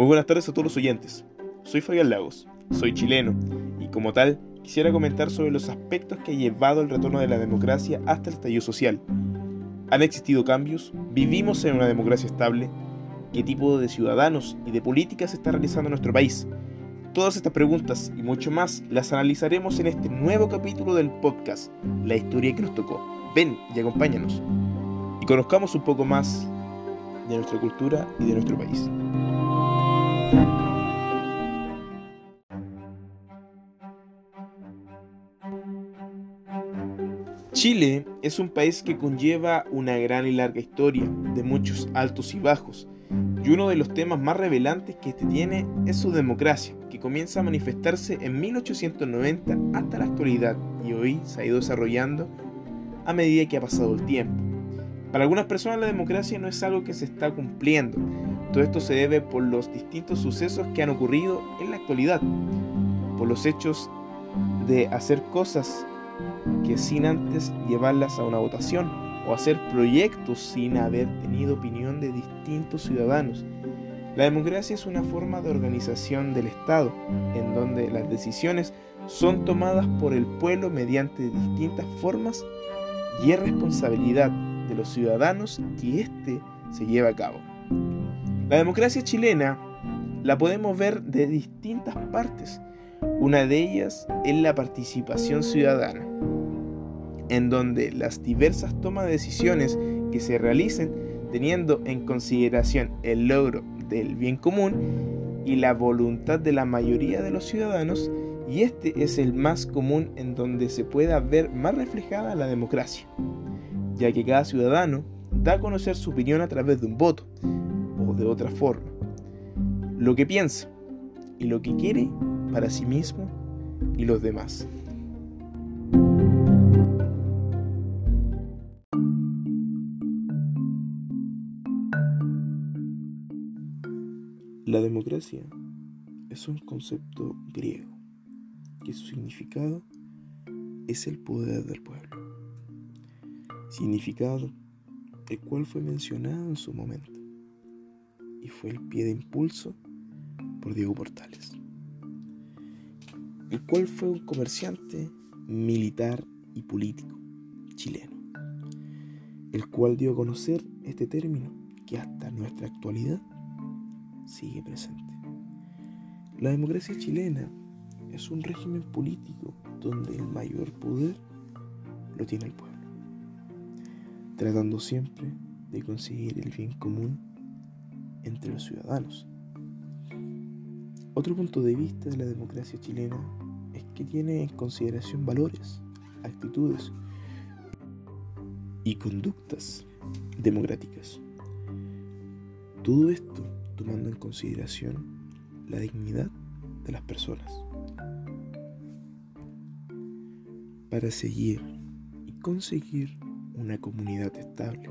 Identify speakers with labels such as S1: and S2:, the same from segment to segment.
S1: Muy buenas tardes a todos los oyentes. Soy Fabián Lagos, soy chileno y como tal quisiera comentar sobre los aspectos que ha llevado el retorno de la democracia hasta el estallido social. ¿Han existido cambios? ¿Vivimos en una democracia estable? ¿Qué tipo de ciudadanos y de políticas se está realizando nuestro país? Todas estas preguntas y mucho más las analizaremos en este nuevo capítulo del podcast, La historia que nos tocó. Ven y acompáñanos. Y conozcamos un poco más de nuestra cultura y de nuestro país. Chile es un país que conlleva una gran y larga historia, de muchos altos y bajos, y uno de los temas más revelantes que este tiene es su democracia, que comienza a manifestarse en 1890 hasta la actualidad y hoy se ha ido desarrollando a medida que ha pasado el tiempo. Para algunas personas la democracia no es algo que se está cumpliendo, todo esto se debe por los distintos sucesos que han ocurrido en la actualidad, por los hechos de hacer cosas que sin antes llevarlas a una votación o hacer proyectos sin haber tenido opinión de distintos ciudadanos. La democracia es una forma de organización del Estado, en donde las decisiones son tomadas por el pueblo mediante distintas formas y es responsabilidad de los ciudadanos que éste se lleve a cabo. La democracia chilena la podemos ver de distintas partes. Una de ellas es la participación ciudadana, en donde las diversas tomas de decisiones que se realicen teniendo en consideración el logro del bien común y la voluntad de la mayoría de los ciudadanos, y este es el más común en donde se pueda ver más reflejada la democracia, ya que cada ciudadano da a conocer su opinión a través de un voto, de otra forma. Lo que piensa y lo que quiere para sí mismo y los demás. La democracia es un concepto griego que su significado es el poder del pueblo. Significado el cual fue mencionado en su momento y fue el pie de impulso por Diego Portales, el cual fue un comerciante, militar y político chileno, el cual dio a conocer este término que hasta nuestra actualidad sigue presente. La democracia chilena es un régimen político donde el mayor poder lo tiene el pueblo, tratando siempre de conseguir el bien común entre los ciudadanos. Otro punto de vista de la democracia chilena que tiene en consideración valores, actitudes y conductas democráticas. Todo esto tomando en consideración la dignidad de las personas. Para seguir y conseguir una comunidad estable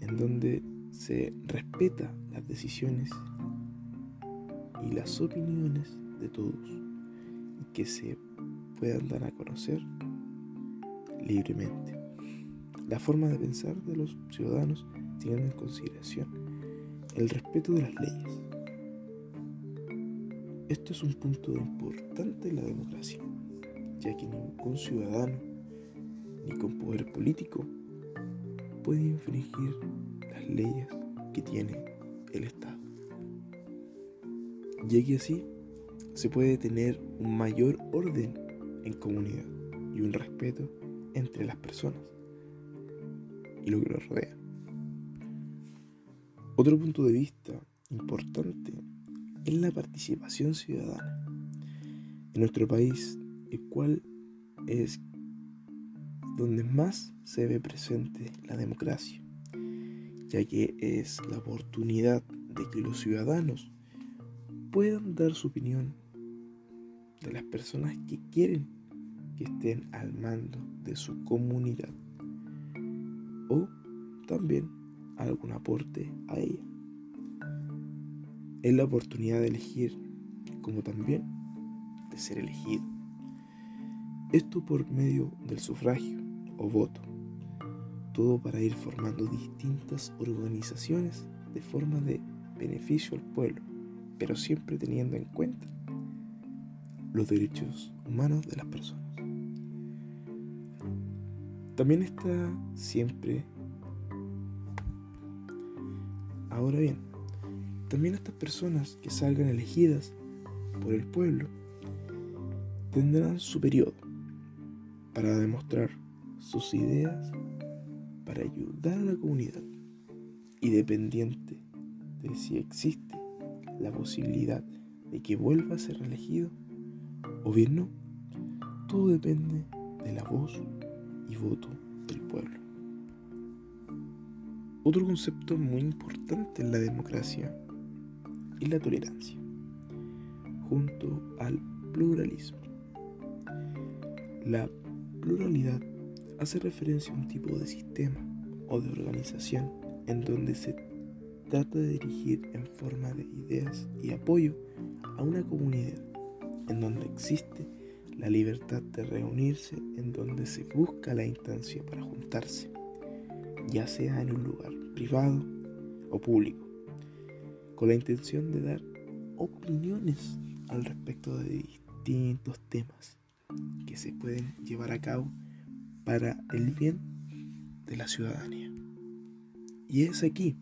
S1: en donde se respeta las decisiones y las opiniones de todos que se puedan dar a conocer libremente. La forma de pensar de los ciudadanos tiene en consideración el respeto de las leyes. Esto es un punto importante en la democracia, ya que ningún ciudadano ni con poder político puede infringir las leyes que tiene el Estado. Que así se puede tener un mayor orden en comunidad y un respeto entre las personas y lo que los rodea. Otro punto de vista importante es la participación ciudadana en nuestro país, el cual es donde más se ve presente la democracia, ya que es la oportunidad de que los ciudadanos puedan dar su opinión de las personas que quieren que estén al mando de su comunidad o también algún aporte a ella. Es la oportunidad de elegir como también de ser elegido. Esto por medio del sufragio o voto. Todo para ir formando distintas organizaciones de forma de beneficio al pueblo, pero siempre teniendo en cuenta los derechos humanos de las personas. También está siempre... Ahora bien, también estas personas que salgan elegidas por el pueblo tendrán su periodo para demostrar sus ideas, para ayudar a la comunidad y dependiente de si existe la posibilidad de que vuelva a ser elegido o bien no, todo depende de la voz y voto del pueblo. Otro concepto muy importante en la democracia es la tolerancia, junto al pluralismo. La pluralidad hace referencia a un tipo de sistema o de organización en donde se trata de dirigir en forma de ideas y apoyo a una comunidad, en donde existe la libertad de reunirse, en donde se busca la instancia para juntarse, ya sea en un lugar privado o público, con la intención de dar opiniones al respecto de distintos temas que se pueden llevar a cabo para el bien de la ciudadanía. Y es aquí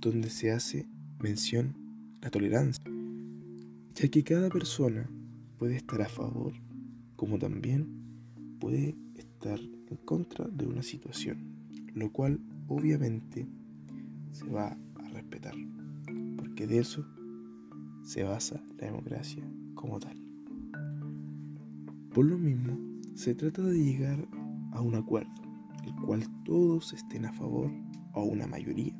S1: donde se hace mención la tolerancia, ya que cada persona puede estar a favor como también puede estar en contra de una situación, lo cual obviamente se va a respetar, porque de eso se basa la democracia como tal. Por lo mismo, se trata de llegar a un acuerdo, el cual todos estén a favor o una mayoría,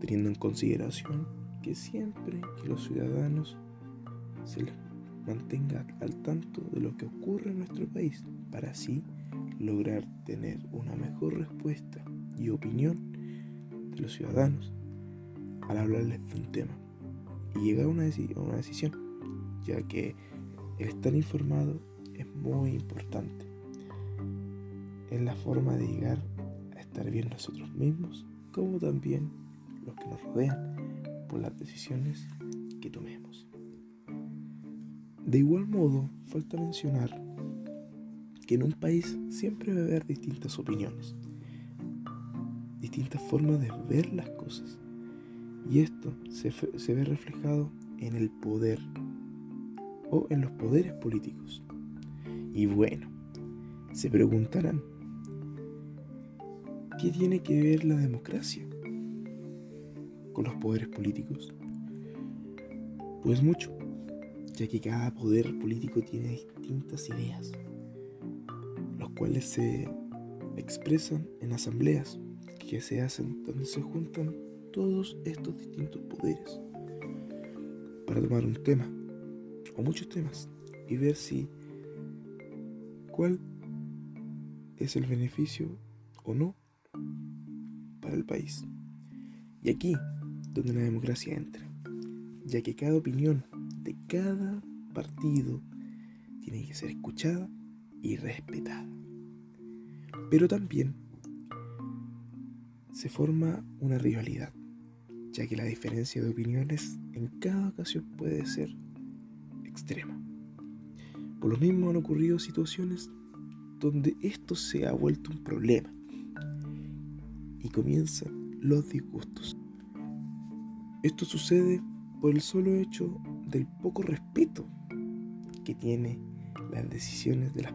S1: teniendo en consideración que siempre que los ciudadanos se les mantenga al tanto de lo que ocurre en nuestro país, para así lograr tener una mejor respuesta y opinión de los ciudadanos al hablarles de un tema y llegar a una, decisión, ya que el estar informado es muy importante. Es la forma de llegar a estar bien nosotros mismos, como también los que nos rodean, por las decisiones que tomemos. De igual modo, falta mencionar que en un país siempre va a haber distintas opiniones, distintas formas de ver las cosas. Y esto se, se ve reflejado en el poder o en los poderes políticos. Y bueno, se preguntarán, ¿qué tiene que ver la democracia con los poderes políticos? Pues mucho, ya que cada poder político tiene distintas ideas, los cuales se expresan en asambleas que se hacen donde se juntan todos estos distintos poderes para tomar un tema o muchos temas y ver si cuál es el beneficio o no para el país. Y aquí donde la democracia entra, ya que cada opinión de cada partido tiene que ser escuchada y respetada. Pero también se forma una rivalidad, ya que la diferencia de opiniones en cada ocasión puede ser extrema. Por lo mismo han ocurrido situaciones donde esto se ha vuelto un problema y comienzan los disgustos. Esto sucede por el solo hecho del poco respeto que tiene las decisiones de,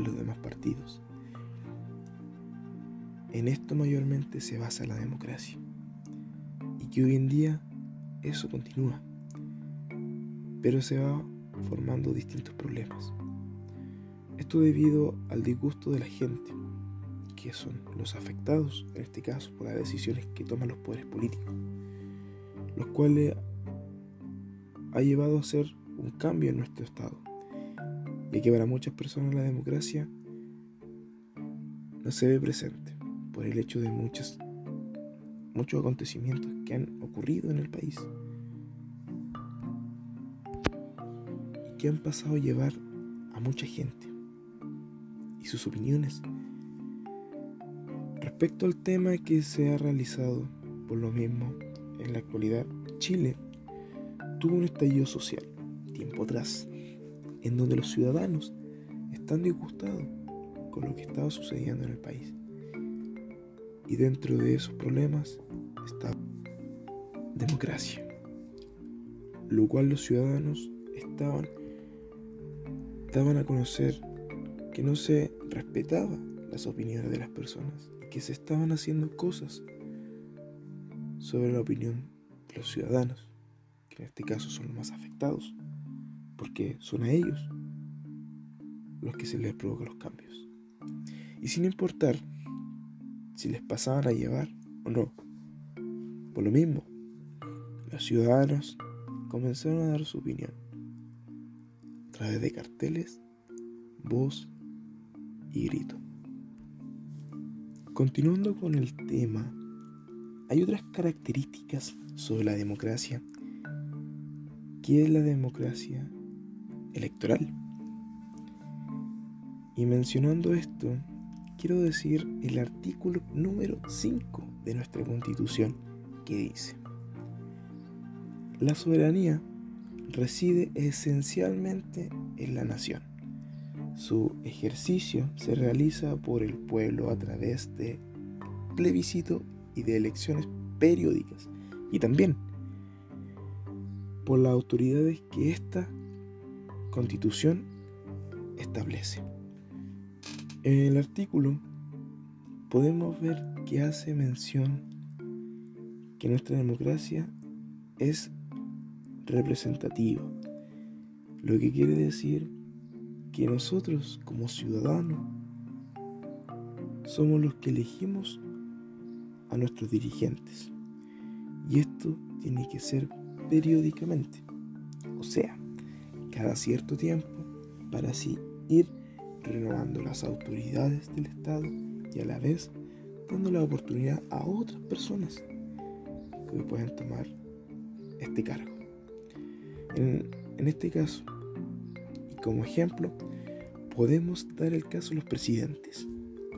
S1: los demás partidos. En esto mayormente se basa la democracia y que hoy en día eso continúa, pero se va formando distintos problemas. Esto debido al disgusto de la gente, que son los afectados, en este caso, por las decisiones que toman los poderes políticos, los cuales ha llevado a ser un cambio en nuestro Estado, y que para muchas personas la democracia no se ve presente por el hecho de muchos, muchos acontecimientos que han ocurrido en el país. que han pasado a llevar a mucha gente y sus opiniones respecto al tema que se ha realizado. Por lo mismo, en la actualidad, Chile tuvo un estallido social, tiempo atrás, en donde los ciudadanos están disgustados con lo que estaba sucediendo en el país. Y dentro de esos problemas está democracia, lo cual los ciudadanos estaban daban a conocer que no se respetaba las opiniones de las personas y que se estaban haciendo cosas sobre la opinión de los ciudadanos, en este caso son los más afectados, porque son a ellos los que se les provocan los cambios. Y sin importar si les pasaban a llevar o no, por lo mismo, los ciudadanos comenzaron a dar su opinión a través de carteles, voz y grito. Continuando con el tema, hay otras características sobre la democracia. ¿Qué es la democracia electoral? Y mencionando esto, quiero decir el artículo número 5 de nuestra constitución que dice, la soberanía reside esencialmente en la nación. Su ejercicio se realiza por el pueblo a través de plebiscito y de elecciones periódicas y también por las autoridades que esta constitución establece. En el artículo podemos ver que hace mención que nuestra democracia es representativa, lo que quiere decir que nosotros como ciudadanos somos los que elegimos a nuestros dirigentes. Y esto tiene que ser periódicamente, o sea, cada cierto tiempo, para así ir renovando las autoridades del Estado y a la vez dando la oportunidad a otras personas que puedan tomar este cargo. En, este caso, y como ejemplo, podemos dar el caso de los presidentes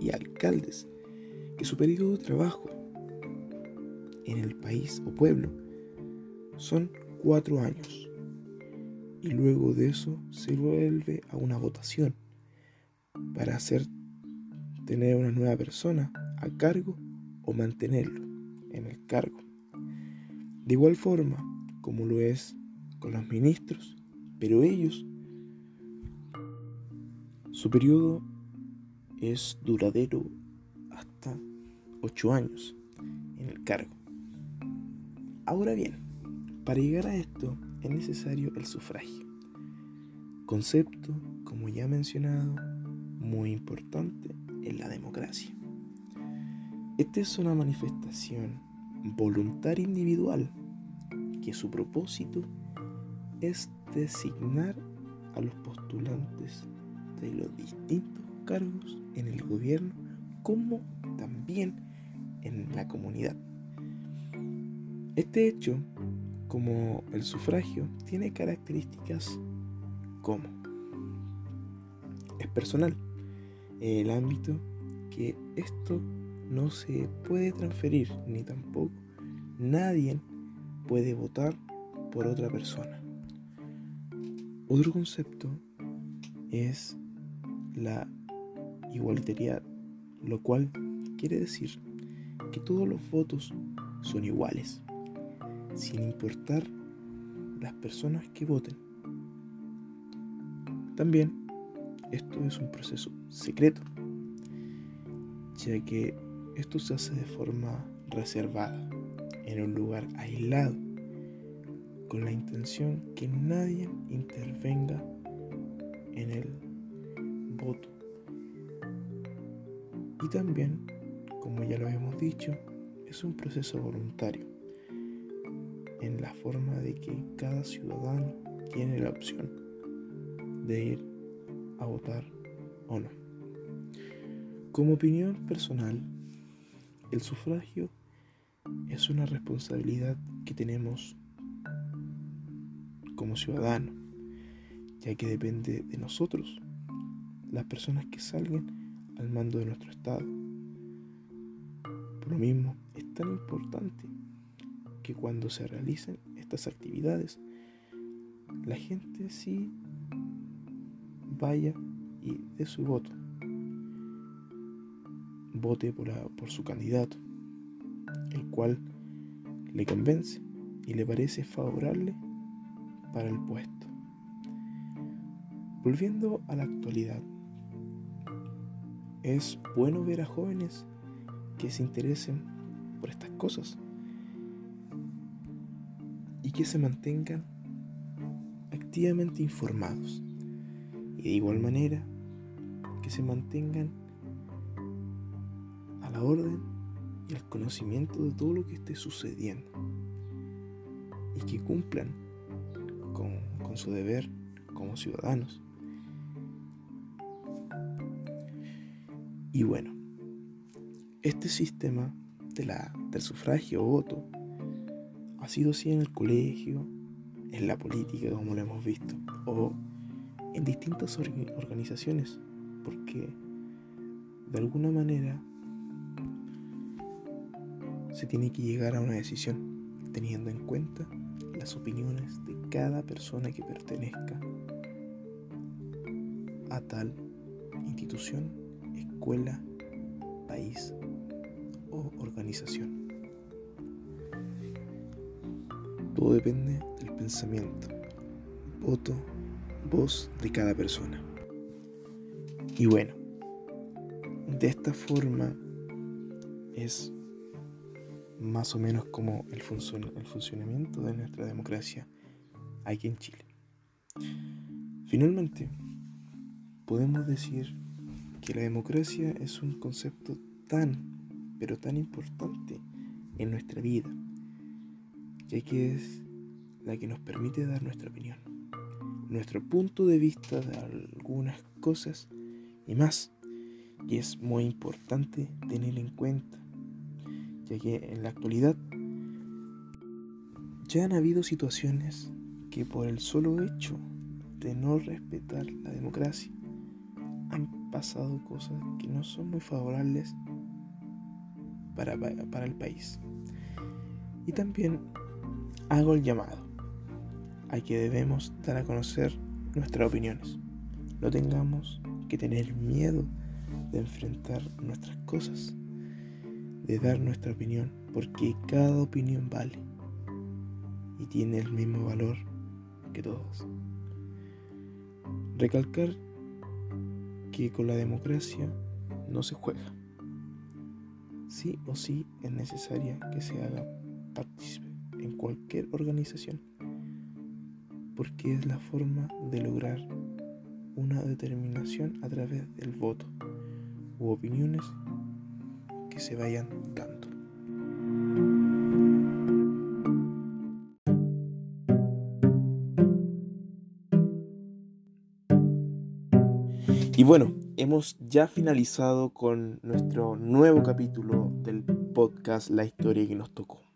S1: y alcaldes, que su periodo de trabajo en el país o pueblo son cuatro años. Y luego de eso se vuelve a una votación para hacer tener una nueva persona a cargo o mantenerlo en el cargo. De igual forma como lo es con los ministros, pero ellos, su periodo es duradero hasta ocho años en el cargo. Ahora bien, para llegar a esto es necesario el sufragio, concepto, como ya mencionado, muy importante en la democracia. Esta es una manifestación voluntaria individual que su propósito es designar a los postulantes de los distintos cargos en el gobierno como también en la comunidad. Este hecho, como el sufragio, tiene características como es personal, el ámbito que esto no se puede transferir ni tampoco nadie puede votar por otra persona. Otro concepto es la igualitariedad, lo cual quiere decir que todos los votos son iguales sin importar las personas que voten. También esto es un proceso secreto, ya que esto se hace de forma reservada, en un lugar aislado, con la intención que nadie intervenga en el voto. Y también, como ya lo hemos dicho, es un proceso voluntario en la forma de que cada ciudadano tiene la opción de ir a votar o no. Como opinión personal, el sufragio es una responsabilidad que tenemos como ciudadanos, ya que depende de nosotros, las personas que salgan al mando de nuestro Estado. Por lo mismo, es tan importante que cuando se realicen estas actividades, la gente sí vaya y dé su voto. Vote por, por su candidato, el cual le convence y le parece favorable para el puesto. Volviendo a la actualidad, es bueno ver a jóvenes que se interesen por estas cosas y que se mantengan activamente informados y de igual manera que se mantengan a la orden y al conocimiento de todo lo que esté sucediendo y que cumplan con, su deber como ciudadanos. Y bueno, este sistema de la, del sufragio o voto ha sido así en el colegio, en la política, como lo hemos visto, o en distintas organizaciones, porque de alguna manera se tiene que llegar a una decisión teniendo en cuenta las opiniones de cada persona que pertenezca a tal institución, escuela, país o organización. Todo depende del pensamiento, voto, voz de cada persona. Y bueno, de esta forma es más o menos como el, funcionamiento de nuestra democracia aquí en Chile. Finalmente, podemos decir que la democracia es un concepto tan, pero tan importante en nuestra vida, ya que es la que nos permite dar nuestra opinión, nuestro punto de vista de algunas cosas y más. Y es muy importante tener en cuenta ya que en la actualidad ya han habido situaciones que por el solo hecho de no respetar la democracia han pasado cosas que no son muy favorables para, para el país. Y también hago el llamado a que debemos dar a conocer nuestras opiniones. No tengamos que tener miedo de enfrentar nuestras cosas de dar nuestra opinión, porque cada opinión vale y tiene el mismo valor que todos. Recalcar que con la democracia no se juega. Sí o sí es necesaria que se haga partícipe cualquier organización, porque es la forma de lograr una determinación a través del voto u opiniones que se vayan dando. Y bueno, hemos ya finalizado con nuestro nuevo capítulo del podcast La historia que nos tocó.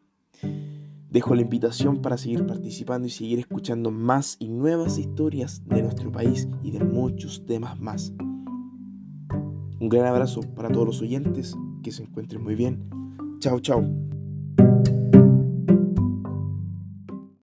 S1: Dejo la invitación para seguir participando y seguir escuchando más y nuevas historias de nuestro país y de muchos temas más. Un gran abrazo para todos los oyentes que se encuentren muy bien. Chao, chao.